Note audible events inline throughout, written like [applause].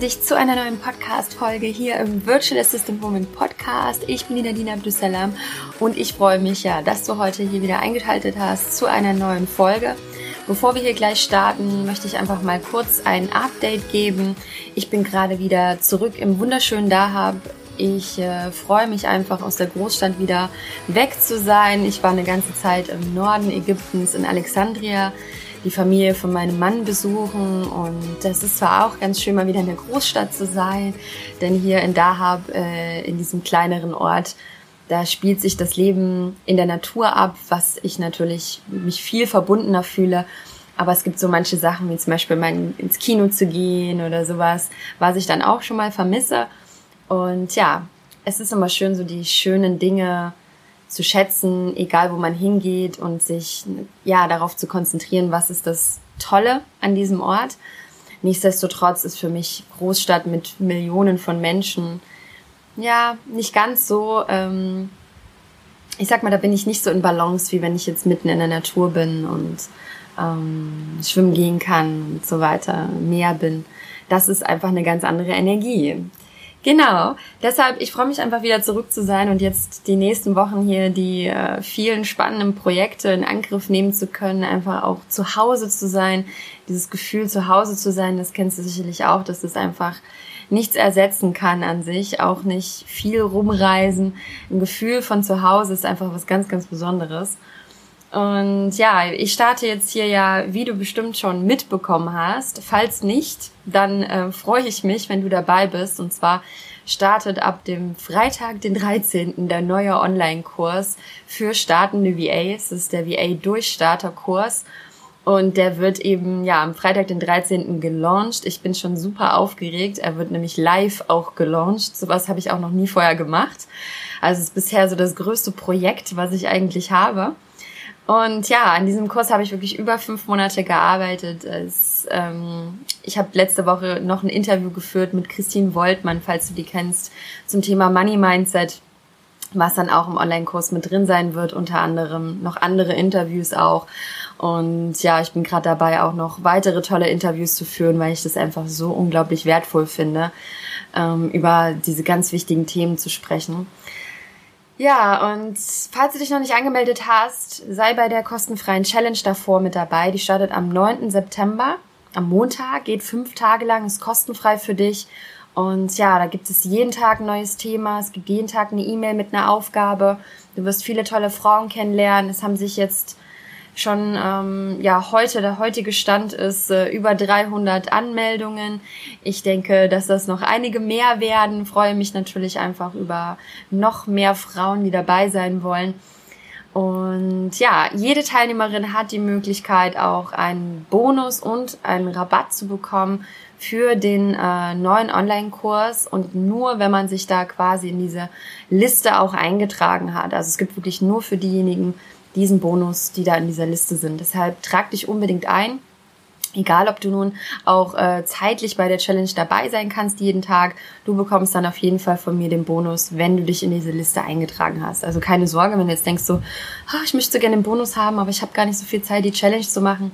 Dich zu einer neuen Podcast-Folge hier im Virtual Assistant Woman Podcast. Ich bin die Nadine Abdusalam und ich freue mich ja, dass du heute hier wieder eingeschaltet hast zu einer neuen Folge. Bevor wir hier gleich starten, möchte ich einfach mal kurz ein Update geben. Ich bin gerade wieder zurück im wunderschönen Dahab. Ich äh, freue mich einfach aus der Großstadt wieder weg zu sein. Ich war eine ganze Zeit im Norden Ägyptens in Alexandria die Familie von meinem Mann besuchen und das ist zwar auch ganz schön, mal wieder in der Großstadt zu sein, denn hier in Dahab, äh, in diesem kleineren Ort, da spielt sich das Leben in der Natur ab, was ich natürlich mich viel verbundener fühle. Aber es gibt so manche Sachen, wie zum Beispiel mal ins Kino zu gehen oder sowas, was ich dann auch schon mal vermisse. Und ja, es ist immer schön, so die schönen Dinge zu schätzen, egal wo man hingeht und sich ja darauf zu konzentrieren, was ist das Tolle an diesem Ort. Nichtsdestotrotz ist für mich Großstadt mit Millionen von Menschen ja nicht ganz so. Ähm, ich sag mal, da bin ich nicht so in Balance, wie wenn ich jetzt mitten in der Natur bin und ähm, schwimmen gehen kann und so weiter, Meer bin. Das ist einfach eine ganz andere Energie. Genau. Deshalb, ich freue mich einfach wieder zurück zu sein und jetzt die nächsten Wochen hier die äh, vielen spannenden Projekte in Angriff nehmen zu können, einfach auch zu Hause zu sein. Dieses Gefühl, zu Hause zu sein, das kennst du sicherlich auch, dass das einfach nichts ersetzen kann an sich, auch nicht viel rumreisen. Ein Gefühl von zu Hause ist einfach was ganz, ganz Besonderes. Und ja, ich starte jetzt hier ja, wie du bestimmt schon mitbekommen hast. Falls nicht, dann äh, freue ich mich, wenn du dabei bist. Und zwar startet ab dem Freitag, den 13. der neue Online-Kurs für startende VAs. Das ist der VA-Durchstarter-Kurs. Und der wird eben, ja, am Freitag, den 13. gelauncht. Ich bin schon super aufgeregt. Er wird nämlich live auch gelauncht. Sowas habe ich auch noch nie vorher gemacht. Also es ist bisher so das größte Projekt, was ich eigentlich habe. Und ja, an diesem Kurs habe ich wirklich über fünf Monate gearbeitet. Es, ähm, ich habe letzte Woche noch ein Interview geführt mit Christine Woltmann, falls du die kennst, zum Thema Money Mindset, was dann auch im Online-Kurs mit drin sein wird, unter anderem noch andere Interviews auch. Und ja, ich bin gerade dabei, auch noch weitere tolle Interviews zu führen, weil ich das einfach so unglaublich wertvoll finde, ähm, über diese ganz wichtigen Themen zu sprechen. Ja, und falls du dich noch nicht angemeldet hast, sei bei der kostenfreien Challenge davor mit dabei. Die startet am 9. September, am Montag, geht fünf Tage lang, ist kostenfrei für dich. Und ja, da gibt es jeden Tag ein neues Thema. Es gibt jeden Tag eine E-Mail mit einer Aufgabe. Du wirst viele tolle Frauen kennenlernen. Es haben sich jetzt schon ähm, ja heute der heutige Stand ist äh, über 300 Anmeldungen. Ich denke, dass das noch einige mehr werden. Freue mich natürlich einfach über noch mehr Frauen, die dabei sein wollen. Und ja, jede Teilnehmerin hat die Möglichkeit, auch einen Bonus und einen Rabatt zu bekommen für den äh, neuen Online-Kurs und nur, wenn man sich da quasi in diese Liste auch eingetragen hat. Also es gibt wirklich nur für diejenigen diesen Bonus, die da in dieser Liste sind. Deshalb trag dich unbedingt ein. Egal, ob du nun auch äh, zeitlich bei der Challenge dabei sein kannst jeden Tag, du bekommst dann auf jeden Fall von mir den Bonus, wenn du dich in diese Liste eingetragen hast. Also keine Sorge, wenn du jetzt denkst so, oh, ich möchte so gerne den Bonus haben, aber ich habe gar nicht so viel Zeit, die Challenge zu machen.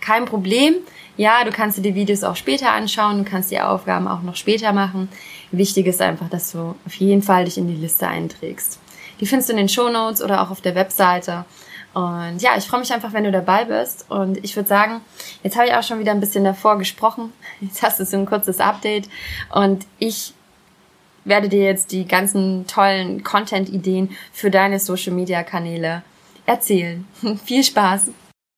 Kein Problem. Ja, du kannst dir die Videos auch später anschauen, du kannst die Aufgaben auch noch später machen. Wichtig ist einfach, dass du auf jeden Fall dich in die Liste einträgst. Die findest du in den Show Notes oder auch auf der Webseite. Und ja, ich freue mich einfach, wenn du dabei bist. Und ich würde sagen, jetzt habe ich auch schon wieder ein bisschen davor gesprochen. [laughs] Jetzt hast du so ein kurzes Update. Und ich werde dir jetzt die ganzen tollen Content-Ideen für deine Social-Media-Kanäle erzählen. [laughs] Viel Spaß!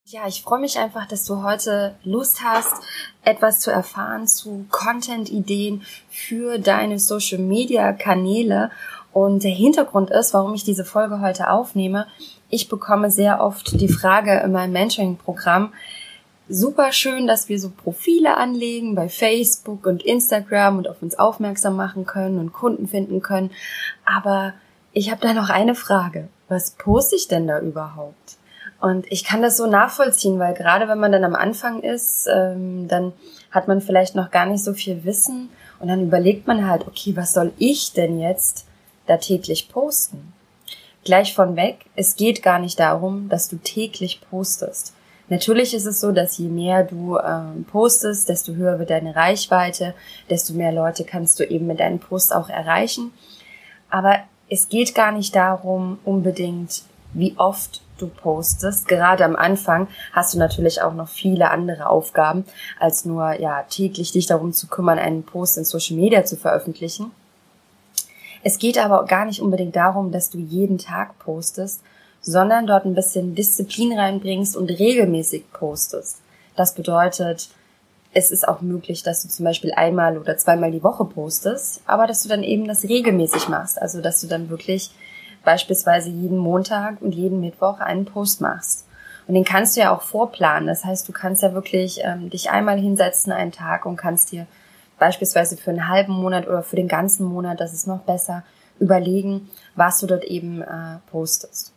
Ja, ich freue mich einfach, dass du heute Lust hast, etwas zu erfahren zu Content-Ideen für deine Social-Media-Kanäle. Und der Hintergrund ist, warum ich diese Folge heute aufnehme, ich bekomme sehr oft die Frage in meinem Mentoring-Programm, super schön, dass wir so Profile anlegen bei Facebook und Instagram und auf uns aufmerksam machen können und Kunden finden können. Aber ich habe da noch eine Frage. Was poste ich denn da überhaupt? Und ich kann das so nachvollziehen, weil gerade wenn man dann am Anfang ist, ähm, dann hat man vielleicht noch gar nicht so viel Wissen und dann überlegt man halt, okay, was soll ich denn jetzt da täglich posten. Gleich von weg, es geht gar nicht darum, dass du täglich postest. Natürlich ist es so, dass je mehr du ähm, postest, desto höher wird deine Reichweite, desto mehr Leute kannst du eben mit deinen Posts auch erreichen. Aber es geht gar nicht darum, unbedingt, wie oft du postest. Gerade am Anfang hast du natürlich auch noch viele andere Aufgaben, als nur ja täglich dich darum zu kümmern, einen Post in Social Media zu veröffentlichen. Es geht aber gar nicht unbedingt darum, dass du jeden Tag postest, sondern dort ein bisschen Disziplin reinbringst und regelmäßig postest. Das bedeutet, es ist auch möglich, dass du zum Beispiel einmal oder zweimal die Woche postest, aber dass du dann eben das regelmäßig machst. Also, dass du dann wirklich beispielsweise jeden Montag und jeden Mittwoch einen Post machst. Und den kannst du ja auch vorplanen. Das heißt, du kannst ja wirklich ähm, dich einmal hinsetzen einen Tag und kannst dir beispielsweise für einen halben Monat oder für den ganzen Monat, das ist noch besser, überlegen, was du dort eben äh, postest.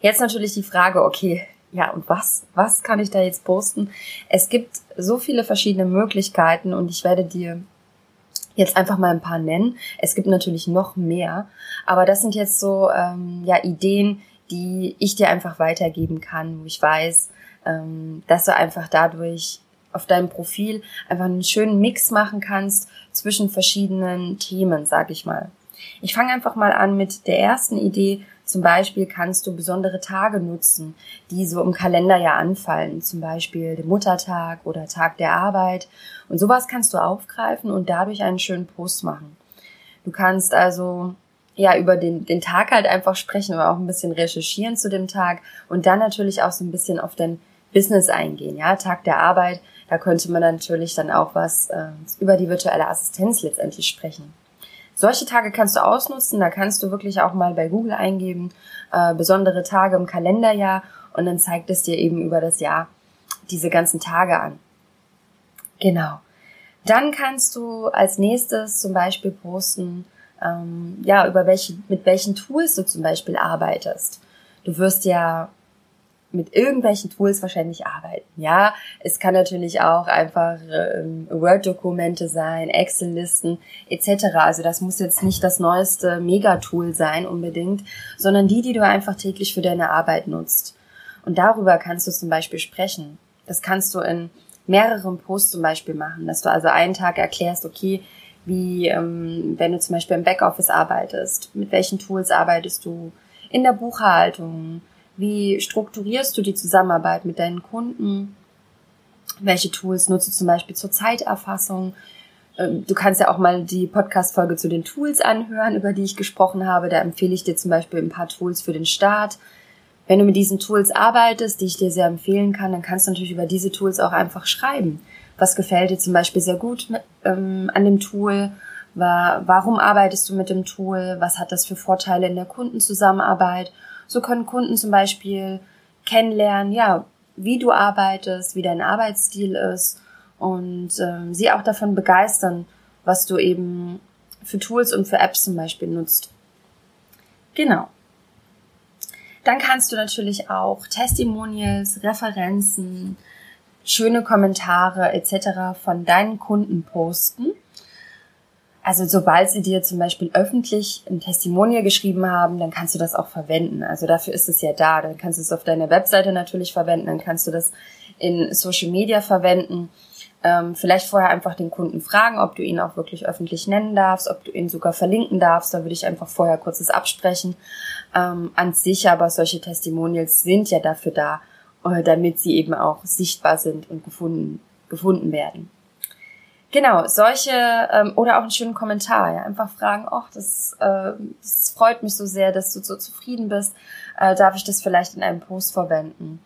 Jetzt natürlich die Frage, okay, ja, und was? Was kann ich da jetzt posten? Es gibt so viele verschiedene Möglichkeiten und ich werde dir jetzt einfach mal ein paar nennen. Es gibt natürlich noch mehr, aber das sind jetzt so ähm, ja Ideen, die ich dir einfach weitergeben kann, wo ich weiß, ähm, dass du einfach dadurch auf deinem Profil einfach einen schönen Mix machen kannst zwischen verschiedenen Themen, sag ich mal. Ich fange einfach mal an mit der ersten Idee. Zum Beispiel kannst du besondere Tage nutzen, die so im Kalender ja anfallen. Zum Beispiel den Muttertag oder Tag der Arbeit. Und sowas kannst du aufgreifen und dadurch einen schönen Post machen. Du kannst also ja über den, den Tag halt einfach sprechen oder auch ein bisschen recherchieren zu dem Tag und dann natürlich auch so ein bisschen auf dein Business eingehen. Ja, Tag der Arbeit, da könnte man natürlich dann auch was äh, über die virtuelle Assistenz letztendlich sprechen. Solche Tage kannst du ausnutzen, da kannst du wirklich auch mal bei Google eingeben, äh, besondere Tage im Kalenderjahr und dann zeigt es dir eben über das Jahr diese ganzen Tage an. Genau. Dann kannst du als nächstes zum Beispiel posten, ähm, ja, über welche, mit welchen Tools du zum Beispiel arbeitest. Du wirst ja mit irgendwelchen Tools wahrscheinlich arbeiten. Ja, es kann natürlich auch einfach ähm, Word-Dokumente sein, Excel-Listen etc. Also das muss jetzt nicht das neueste Megatool sein unbedingt, sondern die, die du einfach täglich für deine Arbeit nutzt. Und darüber kannst du zum Beispiel sprechen. Das kannst du in mehreren Posts zum Beispiel machen, dass du also einen Tag erklärst, okay, wie ähm, wenn du zum Beispiel im Backoffice arbeitest, mit welchen Tools arbeitest du in der Buchhaltung, wie strukturierst du die Zusammenarbeit mit deinen Kunden? Welche Tools nutzt du zum Beispiel zur Zeiterfassung? Ähm, du kannst ja auch mal die Podcast-Folge zu den Tools anhören, über die ich gesprochen habe. Da empfehle ich dir zum Beispiel ein paar Tools für den Start. Wenn du mit diesen Tools arbeitest, die ich dir sehr empfehlen kann, dann kannst du natürlich über diese Tools auch einfach schreiben. Was gefällt dir zum Beispiel sehr gut ähm, an dem Tool? Warum arbeitest du mit dem Tool? Was hat das für Vorteile in der Kundenzusammenarbeit? So können Kunden zum Beispiel kennenlernen, ja, wie du arbeitest, wie dein Arbeitsstil ist und ähm, sie auch davon begeistern, was du eben für Tools und für Apps zum Beispiel nutzt. Genau. Dann kannst du natürlich auch Testimonials, Referenzen, schöne Kommentare etc. von deinen Kunden posten also sobald sie dir zum Beispiel öffentlich ein Testimonial geschrieben haben, dann kannst du das auch verwenden. Also dafür ist es ja da. Dann kannst du es auf deiner Webseite natürlich verwenden, dann kannst du das in Social Media verwenden. Ähm, vielleicht vorher einfach den Kunden fragen, ob du ihn auch wirklich öffentlich nennen darfst, ob du ihn sogar verlinken darfst. Da würde ich einfach vorher kurzes absprechen. Ähm, an sich aber solche Testimonials sind ja dafür da, äh, damit sie eben auch sichtbar sind und gefunden, gefunden werden. Genau, solche ähm, oder auch einen schönen Kommentar, ja, einfach fragen, ach, das, äh, das freut mich so sehr, dass du so zufrieden bist, äh, darf ich das vielleicht in einem Post verwenden?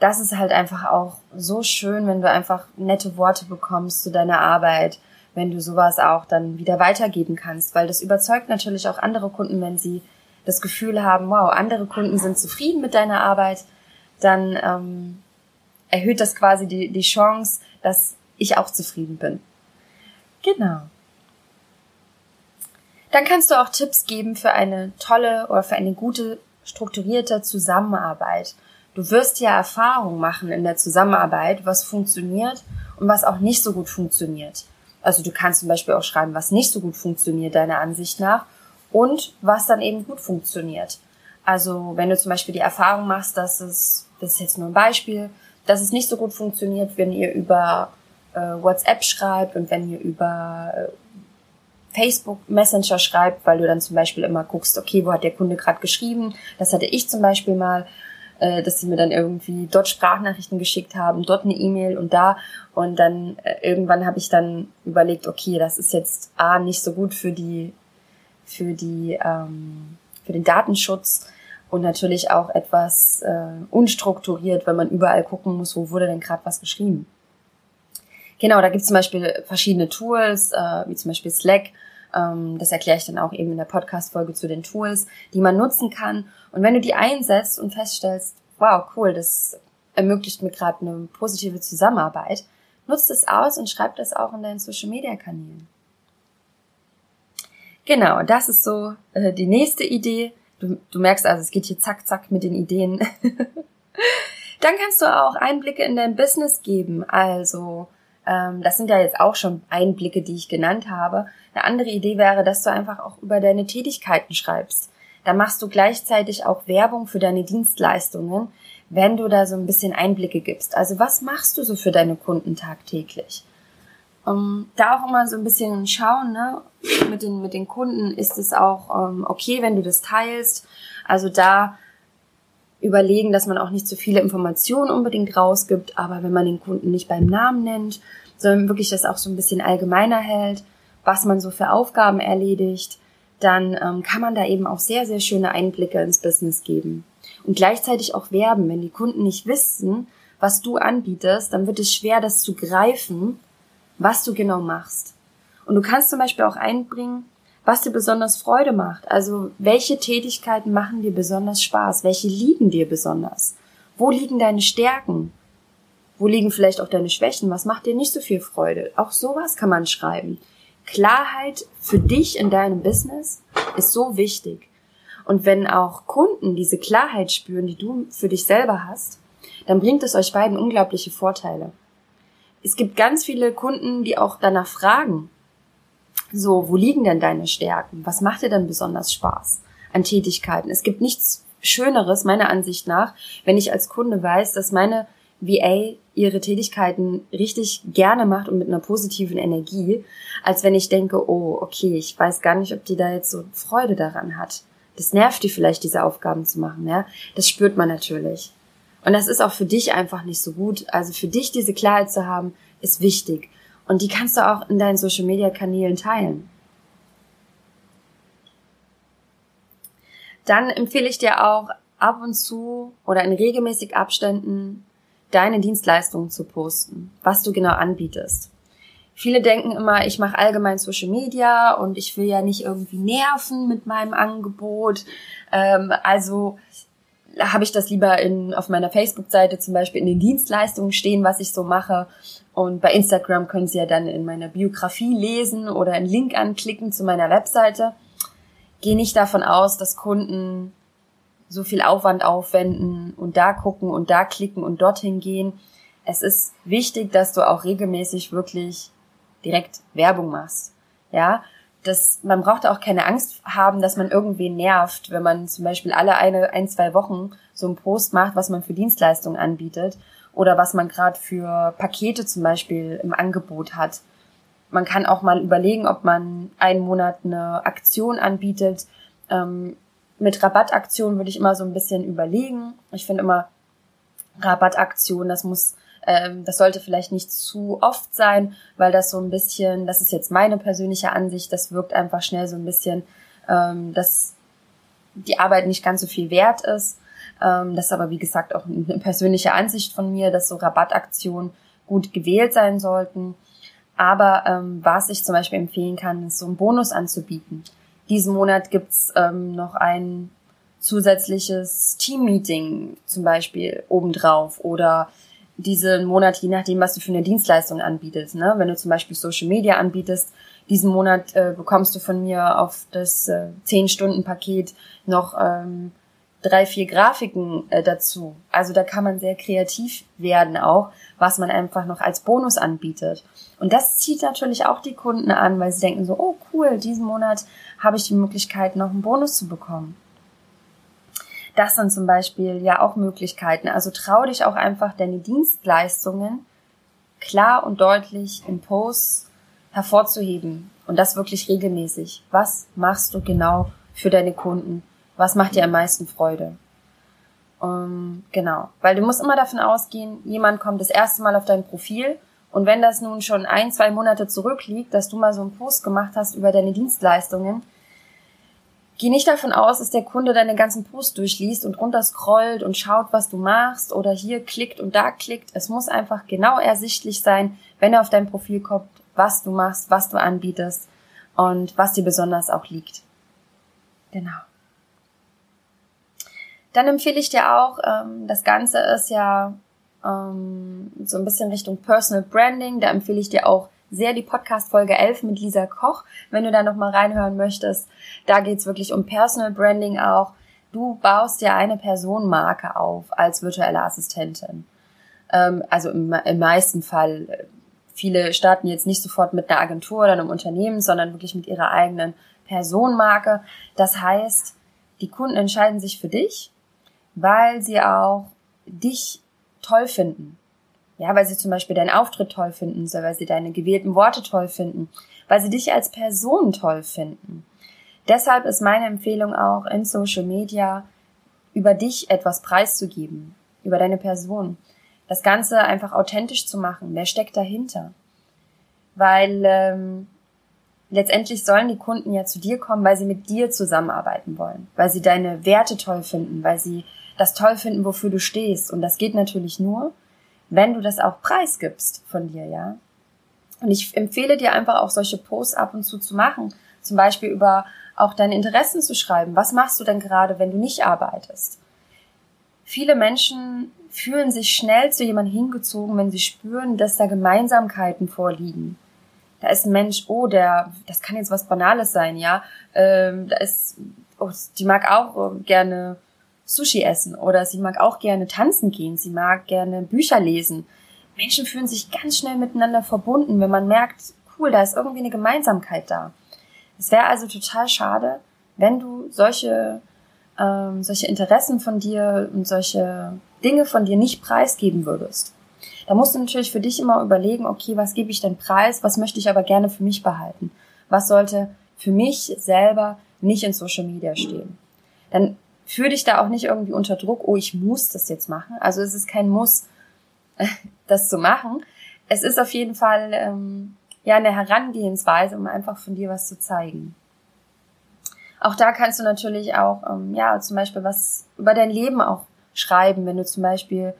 Das ist halt einfach auch so schön, wenn du einfach nette Worte bekommst zu deiner Arbeit, wenn du sowas auch dann wieder weitergeben kannst, weil das überzeugt natürlich auch andere Kunden, wenn sie das Gefühl haben, wow, andere Kunden sind zufrieden mit deiner Arbeit, dann ähm, erhöht das quasi die, die Chance, dass ich auch zufrieden bin. Genau. Dann kannst du auch Tipps geben für eine tolle oder für eine gute strukturierte Zusammenarbeit. Du wirst ja Erfahrung machen in der Zusammenarbeit, was funktioniert und was auch nicht so gut funktioniert. Also du kannst zum Beispiel auch schreiben, was nicht so gut funktioniert deiner Ansicht nach und was dann eben gut funktioniert. Also wenn du zum Beispiel die Erfahrung machst, dass es, das ist jetzt nur ein Beispiel, dass es nicht so gut funktioniert, wenn ihr über äh, WhatsApp schreibt und wenn ihr über äh, Facebook Messenger schreibt, weil du dann zum Beispiel immer guckst, okay, wo hat der Kunde gerade geschrieben? Das hatte ich zum Beispiel mal, äh, dass sie mir dann irgendwie dort Sprachnachrichten geschickt haben, dort eine E-Mail und da. Und dann äh, irgendwann habe ich dann überlegt, okay, das ist jetzt A nicht so gut für die, für die, ähm, für den Datenschutz und natürlich auch etwas äh, unstrukturiert, wenn man überall gucken muss, wo wurde denn gerade was geschrieben. Genau, da gibt es zum Beispiel verschiedene Tools, äh, wie zum Beispiel Slack. Ähm, das erkläre ich dann auch eben in der Podcast-Folge zu den Tools, die man nutzen kann. Und wenn du die einsetzt und feststellst, wow, cool, das ermöglicht mir gerade eine positive Zusammenarbeit, nutzt es aus und schreib das auch in deinen Social-Media-Kanälen. Genau, das ist so äh, die nächste Idee. Du, du merkst also, es geht hier zack, zack mit den Ideen. [laughs] Dann kannst du auch Einblicke in dein Business geben. Also, das sind ja jetzt auch schon Einblicke, die ich genannt habe. Eine andere Idee wäre, dass du einfach auch über deine Tätigkeiten schreibst. Da machst du gleichzeitig auch Werbung für deine Dienstleistungen, wenn du da so ein bisschen Einblicke gibst. Also was machst du so für deine Kunden tagtäglich? Um, da auch immer so ein bisschen schauen, ne? mit, den, mit den Kunden ist es auch um, okay, wenn du das teilst. Also da überlegen, dass man auch nicht zu viele Informationen unbedingt rausgibt, aber wenn man den Kunden nicht beim Namen nennt, sondern wirklich das auch so ein bisschen allgemeiner hält, was man so für Aufgaben erledigt, dann ähm, kann man da eben auch sehr, sehr schöne Einblicke ins Business geben. Und gleichzeitig auch werben. Wenn die Kunden nicht wissen, was du anbietest, dann wird es schwer, das zu greifen was du genau machst. Und du kannst zum Beispiel auch einbringen, was dir besonders Freude macht. Also welche Tätigkeiten machen dir besonders Spaß? Welche liegen dir besonders? Wo liegen deine Stärken? Wo liegen vielleicht auch deine Schwächen? Was macht dir nicht so viel Freude? Auch sowas kann man schreiben. Klarheit für dich in deinem Business ist so wichtig. Und wenn auch Kunden diese Klarheit spüren, die du für dich selber hast, dann bringt es euch beiden unglaubliche Vorteile es gibt ganz viele Kunden, die auch danach fragen, so, wo liegen denn deine Stärken? Was macht dir denn besonders Spaß an Tätigkeiten? Es gibt nichts Schöneres, meiner Ansicht nach, wenn ich als Kunde weiß, dass meine VA ihre Tätigkeiten richtig gerne macht und mit einer positiven Energie, als wenn ich denke, oh, okay, ich weiß gar nicht, ob die da jetzt so Freude daran hat. Das nervt die vielleicht, diese Aufgaben zu machen, ja. Das spürt man natürlich. Und das ist auch für dich einfach nicht so gut. Also für dich diese Klarheit zu haben, ist wichtig. Und die kannst du auch in deinen Social Media Kanälen teilen. Dann empfehle ich dir auch ab und zu oder in regelmäßig Abständen deine Dienstleistungen zu posten, was du genau anbietest. Viele denken immer, ich mache allgemein Social Media und ich will ja nicht irgendwie nerven mit meinem Angebot. Ähm, also habe ich das lieber in, auf meiner Facebook-Seite zum Beispiel in den Dienstleistungen stehen, was ich so mache. Und bei Instagram können Sie ja dann in meiner Biografie lesen oder einen Link anklicken zu meiner Webseite. Gehe nicht davon aus, dass Kunden so viel Aufwand aufwenden und da gucken und da klicken und dorthin gehen. Es ist wichtig, dass du auch regelmäßig wirklich direkt Werbung machst. Ja, das, man braucht auch keine Angst haben, dass man irgendwen nervt, wenn man zum Beispiel alle eine, ein, zwei Wochen so einen Post macht, was man für Dienstleistungen anbietet oder was man gerade für Pakete zum Beispiel im Angebot hat. Man kann auch mal überlegen, ob man einen Monat eine Aktion anbietet. Ähm, mit Rabattaktion würde ich immer so ein bisschen überlegen. Ich finde immer Rabattaktion, das muss ähm, das sollte vielleicht nicht zu oft sein, weil das so ein bisschen, das ist jetzt meine persönliche Ansicht, das wirkt einfach schnell so ein bisschen, ähm, dass die Arbeit nicht ganz so viel wert ist. Ähm, das ist aber, wie gesagt, auch eine persönliche Ansicht von mir, dass so Rabattaktionen gut gewählt sein sollten. Aber ähm, was ich zum Beispiel empfehlen kann, ist so einen Bonus anzubieten. Diesen Monat gibt's ähm, noch ein zusätzliches Team-Meeting zum Beispiel obendrauf oder diesen Monat, je nachdem, was du für eine Dienstleistung anbietest. Ne? Wenn du zum Beispiel Social Media anbietest, diesen Monat äh, bekommst du von mir auf das äh, 10-Stunden-Paket noch ähm, drei, vier Grafiken äh, dazu. Also da kann man sehr kreativ werden auch, was man einfach noch als Bonus anbietet. Und das zieht natürlich auch die Kunden an, weil sie denken so, oh cool, diesen Monat habe ich die Möglichkeit, noch einen Bonus zu bekommen. Das sind zum Beispiel ja auch Möglichkeiten. Also trau dich auch einfach deine Dienstleistungen klar und deutlich in Posts hervorzuheben. Und das wirklich regelmäßig. Was machst du genau für deine Kunden? Was macht dir am meisten Freude? Um, ähm, genau. Weil du musst immer davon ausgehen, jemand kommt das erste Mal auf dein Profil und wenn das nun schon ein, zwei Monate zurückliegt, dass du mal so einen Post gemacht hast über deine Dienstleistungen, geh nicht davon aus, dass der Kunde deine ganzen Posts durchliest und runterscrollt und schaut, was du machst oder hier klickt und da klickt. Es muss einfach genau ersichtlich sein, wenn er auf dein Profil kommt, was du machst, was du anbietest und was dir besonders auch liegt. Genau. Dann empfehle ich dir auch, ähm, das Ganze ist ja ähm, so ein bisschen Richtung Personal Branding. Da empfehle ich dir auch sehr die Podcast-Folge 11 mit Lisa Koch, wenn du da nochmal reinhören möchtest. Da geht's wirklich um Personal Branding auch. Du baust dir eine Personenmarke auf als virtuelle Assistentin. Ähm, also im, im meisten Fall, viele starten jetzt nicht sofort mit einer Agentur oder einem Unternehmen, sondern wirklich mit ihrer eigenen Personenmarke. Das heißt, die Kunden entscheiden sich für dich, weil sie auch dich toll finden. Ja, weil sie zum Beispiel deinen Auftritt toll finden, weil sie deine gewählten Worte toll finden, weil sie dich als Person toll finden. Deshalb ist meine Empfehlung auch in Social Media über dich etwas preiszugeben, über deine Person. Das Ganze einfach authentisch zu machen. Wer steckt dahinter? Weil ähm, letztendlich sollen die Kunden ja zu dir kommen, weil sie mit dir zusammenarbeiten wollen, weil sie deine Werte toll finden, weil sie das toll finden, wofür du stehst. Und das geht natürlich nur, wenn du das auch preisgibst von dir, ja. Und ich empfehle dir einfach auch solche Posts ab und zu zu machen. Zum Beispiel über auch deine Interessen zu schreiben. Was machst du denn gerade, wenn du nicht arbeitest? Viele Menschen fühlen sich schnell zu jemandem hingezogen, wenn sie spüren, dass da Gemeinsamkeiten vorliegen. Da ist ein Mensch, oh, der, das kann jetzt was Banales sein, ja. Ähm, da ist, oh, die mag auch gerne Sushi essen oder sie mag auch gerne tanzen gehen, sie mag gerne Bücher lesen. Menschen fühlen sich ganz schnell miteinander verbunden, wenn man merkt, cool, da ist irgendwie eine Gemeinsamkeit da. Es wäre also total schade, wenn du solche, ähm, solche Interessen von dir und solche Dinge von dir nicht preisgeben würdest. Da musst du natürlich für dich immer überlegen, okay, was gebe ich denn preis, was möchte ich aber gerne für mich behalten? Was sollte für mich selber nicht in Social Media stehen? Dann führ dich da auch nicht irgendwie unter Druck, oh, ich muss das jetzt machen. Also es ist kein Muss, [laughs] das zu machen. Es ist auf jeden Fall ähm, ja eine Herangehensweise, um einfach von dir was zu zeigen. Auch da kannst du natürlich auch ähm, ja zum Beispiel was über dein Leben auch schreiben, wenn du zum Beispiel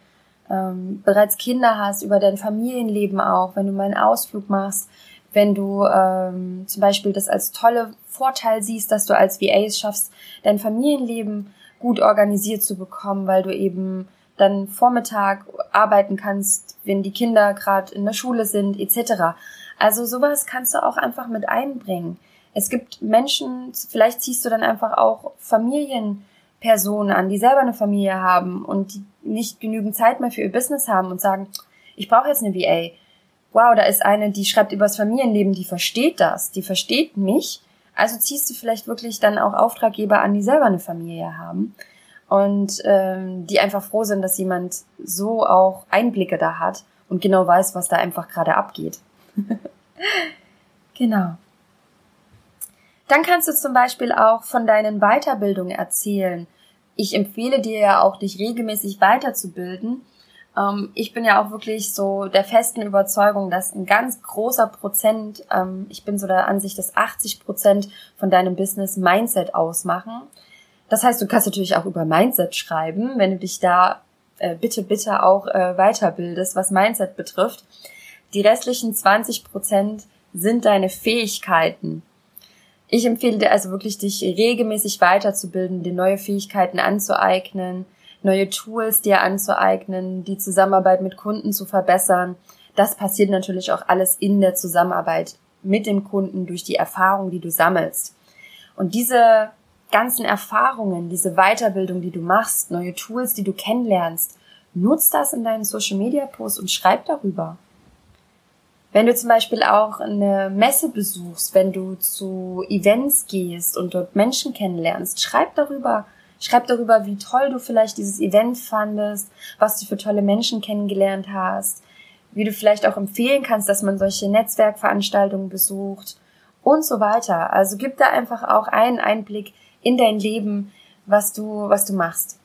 ähm, bereits Kinder hast, über dein Familienleben auch, wenn du mal einen Ausflug machst, wenn du ähm, zum Beispiel das als tolle Vorteil siehst, dass du als VA es schaffst, dein Familienleben gut organisiert zu bekommen, weil du eben dann Vormittag arbeiten kannst, wenn die Kinder gerade in der Schule sind, etc. Also sowas kannst du auch einfach mit einbringen. Es gibt Menschen, vielleicht ziehst du dann einfach auch Familienpersonen an, die selber eine Familie haben und die nicht genügend Zeit mehr für ihr Business haben und sagen, ich brauche jetzt eine VA. Wow, da ist eine, die schreibt übers Familienleben, die versteht das, die versteht mich also ziehst du vielleicht wirklich dann auch Auftraggeber an, die selber eine Familie haben und ähm, die einfach froh sind, dass jemand so auch Einblicke da hat und genau weiß, was da einfach gerade abgeht. [laughs] genau. Dann kannst du zum Beispiel auch von deinen Weiterbildungen erzählen. Ich empfehle dir ja auch, dich regelmäßig weiterzubilden ich bin ja auch wirklich so der festen Überzeugung, dass ein ganz großer Prozent, ähm, ich bin so der Ansicht, dass 80 Prozent von deinem Business Mindset ausmachen. Das heißt, du kannst natürlich auch über Mindset schreiben, wenn du dich da äh, bitte, bitte auch äh, weiterbildest, was Mindset betrifft. Die restlichen 20 Prozent sind deine Fähigkeiten. Ich empfehle dir also wirklich, dich regelmäßig weiterzubilden, dir neue Fähigkeiten anzueignen, neue Tools dir anzueignen, die Zusammenarbeit mit Kunden zu verbessern. Das passiert natürlich auch alles in der Zusammenarbeit mit dem Kunden durch die Erfahrung, die du sammelst. Und diese ganzen Erfahrungen, diese Weiterbildung, die du machst, neue Tools, die du kennenlernst, nutzt das in deinen Social Media Posts und schreib darüber. Wenn du zum Beispiel auch eine Messe besuchst, wenn du zu Events gehst und dort Menschen kennenlernst, schreib darüber, Schreib darüber, wie toll du vielleicht dieses Event fandest, was du für tolle Menschen kennengelernt hast, wie du vielleicht auch empfehlen kannst, dass man solche Netzwerkveranstaltungen besucht und so weiter. Also gib da einfach auch einen Einblick in dein Leben, was du, was du machst.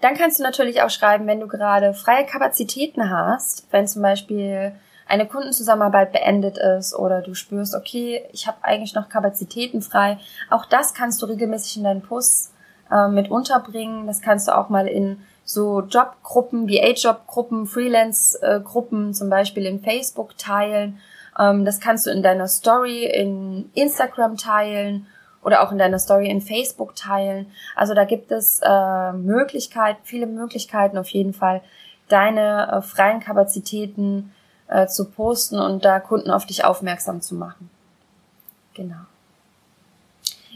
Dann kannst du natürlich auch schreiben, wenn du gerade freie Kapazitäten hast, wenn zum Beispiel eine Kundenzusammenarbeit beendet ist oder du spürst, okay, ich habe eigentlich noch Kapazitäten frei. Auch das kannst du regelmäßig in deinen Posts äh, mit unterbringen. Das kannst du auch mal in so Jobgruppen, VA-Jobgruppen, Freelance-Gruppen zum Beispiel in Facebook teilen. Ähm, das kannst du in deiner Story in Instagram teilen oder auch in deiner Story in Facebook teilen. Also da gibt es äh, Möglichkeiten, viele Möglichkeiten auf jeden Fall, deine äh, freien Kapazitäten äh, zu posten und da Kunden auf dich aufmerksam zu machen. Genau.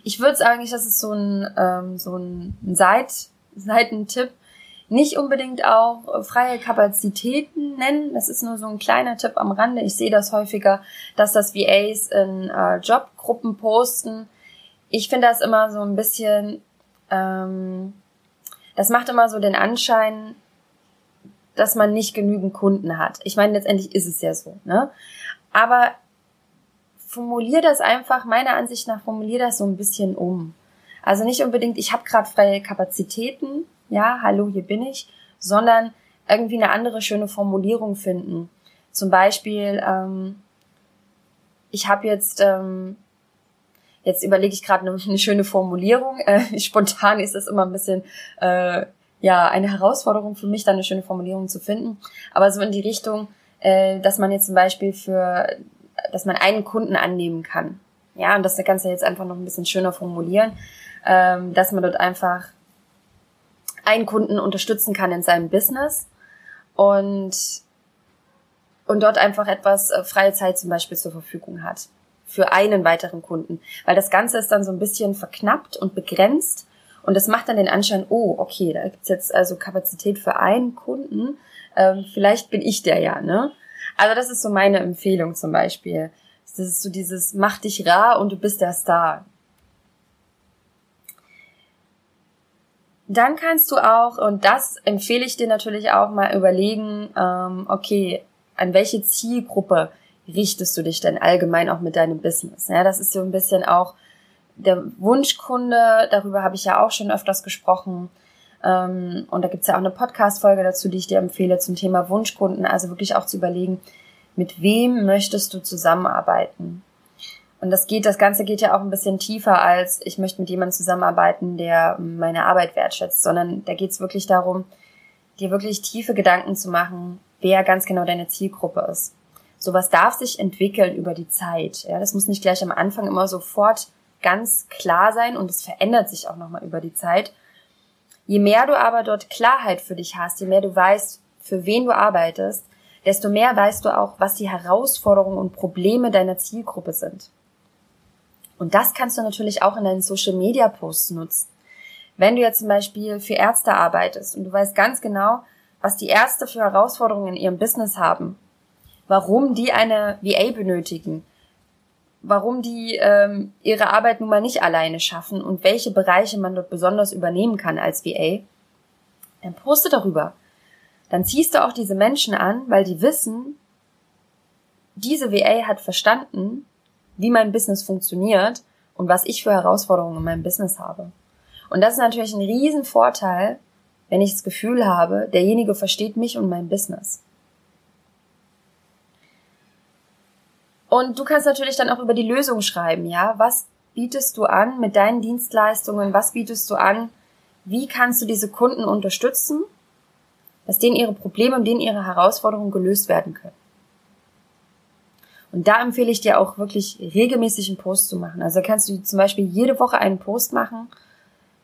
Ich würde sagen, das ist so ein, ähm, so ein Seit Seitentipp, nicht unbedingt auch freie Kapazitäten nennen. Das ist nur so ein kleiner Tipp am Rande. Ich sehe das häufiger, dass das VAs in äh, Jobgruppen posten. Ich finde das immer so ein bisschen, ähm, das macht immer so den Anschein, dass man nicht genügend Kunden hat. Ich meine, letztendlich ist es ja so, ne? Aber formulier das einfach, meiner Ansicht nach, formulier das so ein bisschen um. Also nicht unbedingt, ich habe gerade freie Kapazitäten, ja, hallo, hier bin ich, sondern irgendwie eine andere schöne Formulierung finden. Zum Beispiel, ähm, ich habe jetzt, ähm, jetzt überlege ich gerade eine, [laughs] eine, schöne Formulierung. Äh, spontan ist das immer ein bisschen, äh, ja, eine Herausforderung für mich, da eine schöne Formulierung zu finden. Aber so in die Richtung, äh, dass man jetzt zum Beispiel für, dass man einen Kunden annehmen kann. Ja, und das Ganze jetzt einfach noch ein bisschen schöner formulieren, ähm, dass man dort einfach einen Kunden unterstützen kann in seinem Business und, und dort einfach etwas äh, freie Zeit zum Beispiel zur Verfügung hat für einen weiteren Kunden. Weil das Ganze ist dann so ein bisschen verknappt und begrenzt und das macht dann den Anschein, oh, okay, da gibt's jetzt also Kapazität für einen Kunden. Ähm, vielleicht bin ich der ja, ne? Also das ist so meine Empfehlung zum Beispiel. Das ist so dieses, mach dich rar und du bist der Star. Dann kannst du auch, und das empfehle ich dir natürlich auch mal überlegen, ähm, okay, an welche Zielgruppe richtest du dich denn allgemein auch mit deinem Business? Ja, das ist so ein bisschen auch der Wunschkunde, darüber habe ich ja auch schon öfters gesprochen. Ähm, und da gibt's ja auch eine Podcast-Folge dazu, die ich dir empfehle zum Thema Wunschkunden. Also wirklich auch zu überlegen, mit wem möchtest du zusammenarbeiten? Und das geht, das Ganze geht ja auch ein bisschen tiefer als ich möchte mit jemandem zusammenarbeiten, der meine Arbeit wertschätzt, sondern da geht es wirklich darum, dir wirklich tiefe Gedanken zu machen, wer ganz genau deine Zielgruppe ist. Sowas darf sich entwickeln über die Zeit. Ja, das muss nicht gleich am Anfang immer sofort ganz klar sein und es verändert sich auch nochmal über die Zeit. Je mehr du aber dort Klarheit für dich hast, je mehr du weißt, für wen du arbeitest, desto mehr weißt du auch, was die Herausforderungen und Probleme deiner Zielgruppe sind. Und das kannst du natürlich auch in deinen Social Media Posts nutzen. Wenn du jetzt zum Beispiel für Ärzte arbeitest und du weißt ganz genau, was die Ärzte für Herausforderungen in ihrem Business haben, warum die eine VA benötigen, warum die ähm, ihre Arbeit nun mal nicht alleine schaffen und welche Bereiche man dort besonders übernehmen kann als VA, dann poste darüber. Dann ziehst du auch diese Menschen an, weil die wissen, diese VA hat verstanden, wie mein Business funktioniert und was ich für Herausforderungen in meinem Business habe. Und das ist natürlich ein Riesenvorteil, wenn ich das Gefühl habe, derjenige versteht mich und mein Business. Und du kannst natürlich dann auch über die Lösung schreiben, ja? Was bietest du an mit deinen Dienstleistungen? Was bietest du an? Wie kannst du diese Kunden unterstützen, dass denen ihre Probleme und denen ihre Herausforderungen gelöst werden können? Und da empfehle ich dir auch wirklich regelmäßig einen Post zu machen. Also kannst du zum Beispiel jede Woche einen Post machen,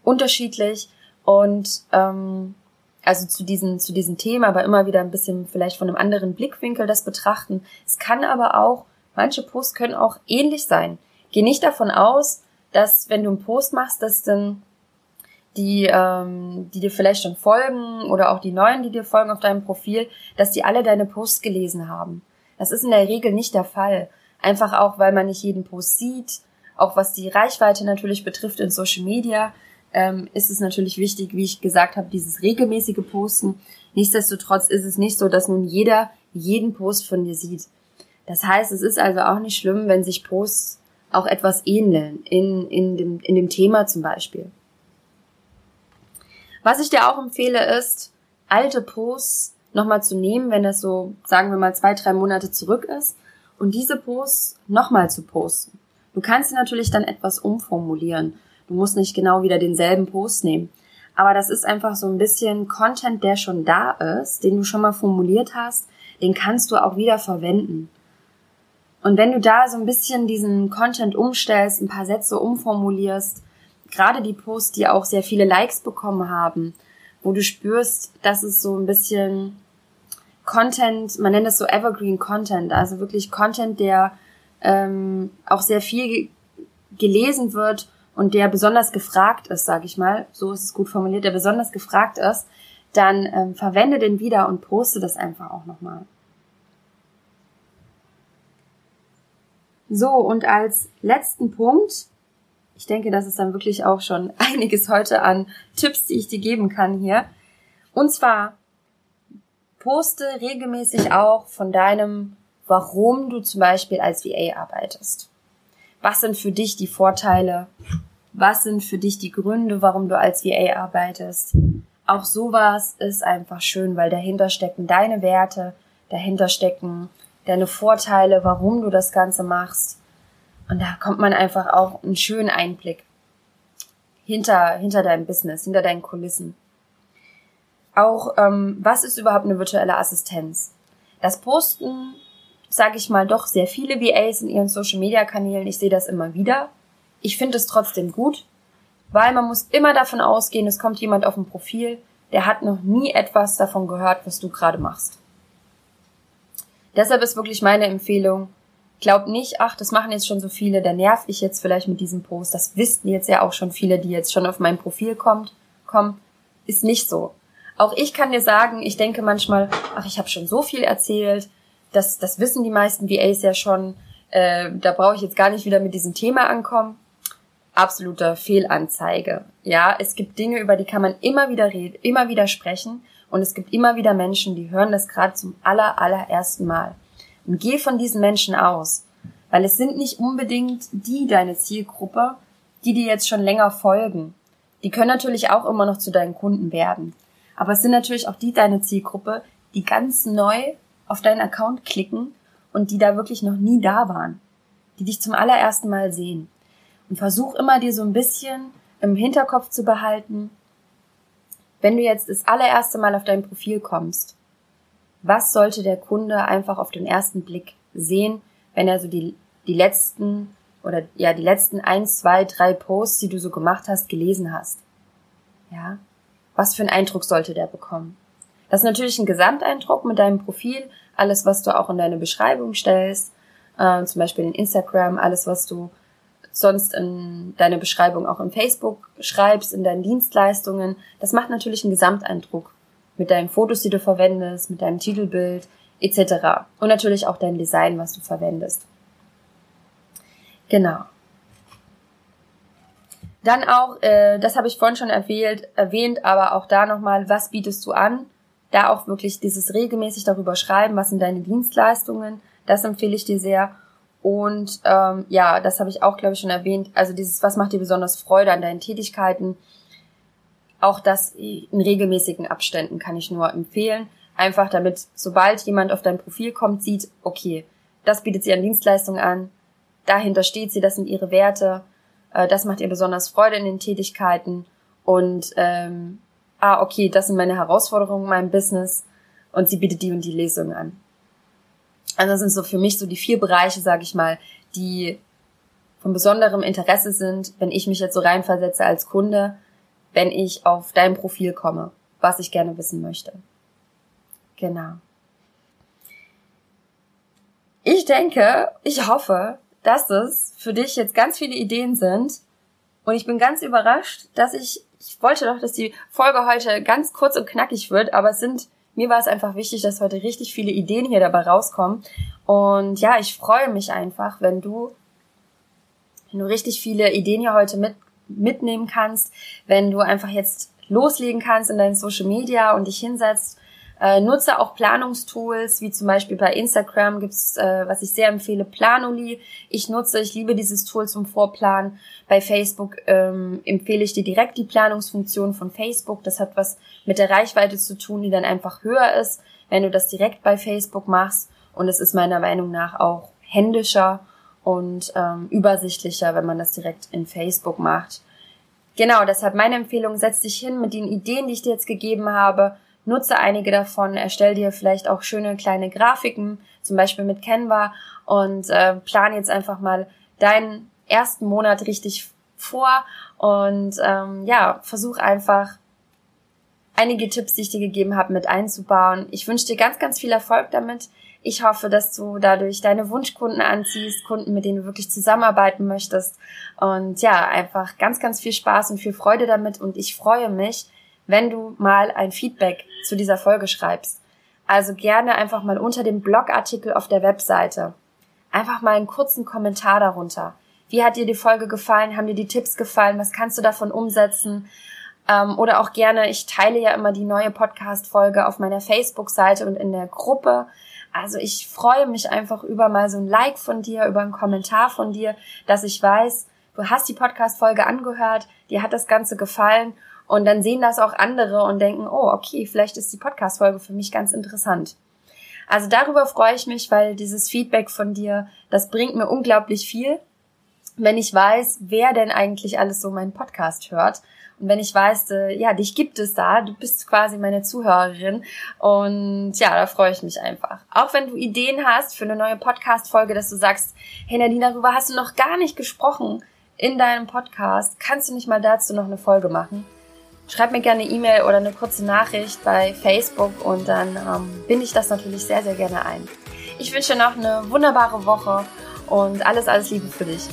unterschiedlich und ähm, also zu diesen zu diesem Thema, aber immer wieder ein bisschen vielleicht von einem anderen Blickwinkel das betrachten. Es kann aber auch manche Posts können auch ähnlich sein. Geh nicht davon aus, dass wenn du einen Post machst, dass dann die, ähm, die dir vielleicht schon folgen oder auch die neuen, die dir folgen auf deinem Profil, dass die alle deine Posts gelesen haben. Das ist in der Regel nicht der Fall. Einfach auch, weil man nicht jeden Post sieht, Auch was die Reichweite natürlich betrifft in Social Media, ähm, ist es natürlich wichtig, wie ich gesagt habe, dieses regelmäßige Posten. Nichtsdestotrotz ist es nicht so, dass nun jeder jeden Post von dir sieht. Das heißt, es ist also auch nicht schlimm, wenn sich Posts auch etwas ähneln, in, in, dem, in dem Thema zum Beispiel. Was ich dir auch empfehle, ist, alte Posts nochmal zu nehmen, wenn das so, sagen wir mal, zwei, drei Monate zurück ist, und diese Posts nochmal zu posten. Du kannst sie natürlich dann etwas umformulieren. Du musst nicht genau wieder denselben Post nehmen. Aber das ist einfach so ein bisschen Content, der schon da ist, den du schon mal formuliert hast, den kannst du auch wieder verwenden. Und wenn du da so ein bisschen diesen Content umstellst, ein paar Sätze umformulierst, gerade die Posts, die auch sehr viele Likes bekommen haben, wo du spürst, dass es so ein bisschen Content, man nennt es so Evergreen Content, also wirklich Content, der ähm, auch sehr viel gelesen wird und der besonders gefragt ist, sage ich mal, so ist es gut formuliert, der besonders gefragt ist, dann ähm, verwende den wieder und poste das einfach auch nochmal. So, und als letzten Punkt, ich denke, das ist dann wirklich auch schon [laughs] einiges heute an Tipps, die ich dir geben kann hier. Und zwar poste regelmäßig auch von deinem, warum du zum Beispiel als VA arbeitest. Was sind für dich die Vorteile? Was sind für dich die Gründe, warum du als VA arbeitest? Auch sowas ist einfach schön, weil dahinter stecken deine Werte, dahinter stecken deine Vorteile, warum du das Ganze machst. Und da kommt man einfach auch einen schönen Einblick hinter, hinter deinem Business, hinter deinen Kulissen. Auch, ähm, was ist überhaupt eine virtuelle Assistenz? Das posten, sage ich mal, doch sehr viele VAs in ihren Social-Media-Kanälen. Ich sehe das immer wieder. Ich finde es trotzdem gut, weil man muss immer davon ausgehen, es kommt jemand auf ein Profil, der hat noch nie etwas davon gehört, was du gerade machst. Deshalb ist wirklich meine Empfehlung, glaub nicht, ach, das machen jetzt schon so viele, da nerv ich jetzt vielleicht mit diesem Post. Das wissen jetzt ja auch schon viele, die jetzt schon auf mein Profil kommt, kommen. Ist nicht so. Auch ich kann dir sagen, ich denke manchmal, ach, ich habe schon so viel erzählt, das, das wissen die meisten VAs ja schon, äh, da brauche ich jetzt gar nicht wieder mit diesem Thema ankommen. Absoluter Fehlanzeige. Ja, es gibt Dinge, über die kann man immer wieder reden, immer wieder sprechen und es gibt immer wieder Menschen, die hören das gerade zum aller, allerersten Mal. Und geh von diesen Menschen aus. Weil es sind nicht unbedingt die deine Zielgruppe, die dir jetzt schon länger folgen. Die können natürlich auch immer noch zu deinen Kunden werden. Aber es sind natürlich auch die deine Zielgruppe, die ganz neu auf deinen Account klicken und die da wirklich noch nie da waren. Die dich zum allerersten Mal sehen. Und versuch immer dir so ein bisschen im Hinterkopf zu behalten, wenn du jetzt das allererste Mal auf dein Profil kommst, was sollte der Kunde einfach auf den ersten Blick sehen, wenn er so die, die letzten oder ja, die letzten eins, zwei, drei Posts, die du so gemacht hast, gelesen hast? Ja? Was für einen Eindruck sollte der bekommen? Das ist natürlich ein Gesamteindruck mit deinem Profil, alles, was du auch in deine Beschreibung stellst, äh, zum Beispiel in Instagram, alles, was du sonst in deine Beschreibung auch in Facebook schreibst, in deinen Dienstleistungen. Das macht natürlich einen Gesamteindruck mit deinen Fotos, die du verwendest, mit deinem Titelbild etc. Und natürlich auch dein Design, was du verwendest. Genau. Dann auch, äh, das habe ich vorhin schon erwähnt, erwähnt, aber auch da nochmal, was bietest du an? Da auch wirklich dieses regelmäßig darüber schreiben, was sind deine Dienstleistungen, das empfehle ich dir sehr. Und ähm, ja, das habe ich auch, glaube ich, schon erwähnt. Also dieses, was macht dir besonders Freude an deinen Tätigkeiten? Auch das in regelmäßigen Abständen kann ich nur empfehlen. Einfach damit, sobald jemand auf dein Profil kommt, sieht, okay, das bietet sie an Dienstleistungen an, dahinter steht sie, das sind ihre Werte, äh, das macht ihr besonders Freude in den Tätigkeiten und ähm, ah, okay, das sind meine Herausforderungen in meinem Business und sie bietet die und die Lesungen an. Also das sind so für mich so die vier Bereiche, sage ich mal, die von besonderem Interesse sind, wenn ich mich jetzt so reinversetze als Kunde, wenn ich auf dein Profil komme, was ich gerne wissen möchte. Genau. Ich denke, ich hoffe, dass es für dich jetzt ganz viele Ideen sind. Und ich bin ganz überrascht, dass ich, ich wollte doch, dass die Folge heute ganz kurz und knackig wird, aber es sind mir war es einfach wichtig, dass heute richtig viele Ideen hier dabei rauskommen. Und ja, ich freue mich einfach, wenn du wenn du richtig viele Ideen hier heute mit, mitnehmen kannst, wenn du einfach jetzt loslegen kannst in deinen Social Media und dich hinsetzt äh, nutze auch Planungstools, wie zum Beispiel bei Instagram gibt's, äh, was ich sehr empfehle, Planoli. Ich nutze, ich liebe dieses Tool zum Vorplanen. Bei Facebook ähm, empfehle ich dir direkt die Planungsfunktion von Facebook. Das hat was mit der Reichweite zu tun, die dann einfach höher ist, wenn du das direkt bei Facebook machst. Und es ist meiner Meinung nach auch händischer und ähm, übersichtlicher, wenn man das direkt in Facebook macht. Genau, deshalb meine Empfehlung, setz dich hin mit den Ideen, die ich dir jetzt gegeben habe, nutze einige davon, erstell dir vielleicht auch schöne kleine Grafiken, zum Beispiel mit Canva und äh, plan jetzt einfach mal deinen ersten Monat richtig vor und ähm, ja, versuch einfach einige Tipps, die ich dir gegeben habe, mit einzubauen. Ich wünsche dir ganz, ganz viel Erfolg damit. Ich hoffe, dass du dadurch deine Wunschkunden anziehst, Kunden, mit denen du wirklich zusammenarbeiten möchtest. Und ja, einfach ganz, ganz viel Spaß und viel Freude damit. Und ich freue mich, wenn du mal ein Feedback zu dieser Folge schreibst. Also gerne einfach mal unter dem Blogartikel auf der Webseite. Einfach mal einen kurzen Kommentar darunter. Wie hat dir die Folge gefallen? Haben dir die Tipps gefallen? Was kannst du davon umsetzen? Ähm, oder auch gerne, ich teile ja immer die neue Podcast-Folge auf meiner Facebook-Seite und in der Gruppe. Also ich freue mich einfach über mal so ein Like von dir, über einen Kommentar von dir, dass ich weiß, du hast die Podcast-Folge angehört, dir hat das Ganze gefallen und dann sehen das auch andere und denken, oh, okay, vielleicht ist die Podcast-Folge für mich ganz interessant. Also darüber freue ich mich, weil dieses Feedback von dir, das bringt mir unglaublich viel, wenn ich weiß, wer denn eigentlich alles so meinen Podcast hört. Und wenn ich weiß, äh, ja, dich gibt es da, du bist quasi meine Zuhörerin. Und ja, da freue ich mich einfach. Auch wenn du Ideen hast für eine neue Podcast-Folge, dass du sagst, hey Nadine, darüber hast du noch gar nicht gesprochen in deinem Podcast, kannst du nicht mal dazu noch eine Folge machen? Schreib mir gerne eine E-Mail oder eine kurze Nachricht bei Facebook und dann ähm, binde ich das natürlich sehr, sehr gerne ein. Ich wünsche noch eine wunderbare Woche und alles, alles Liebe für dich.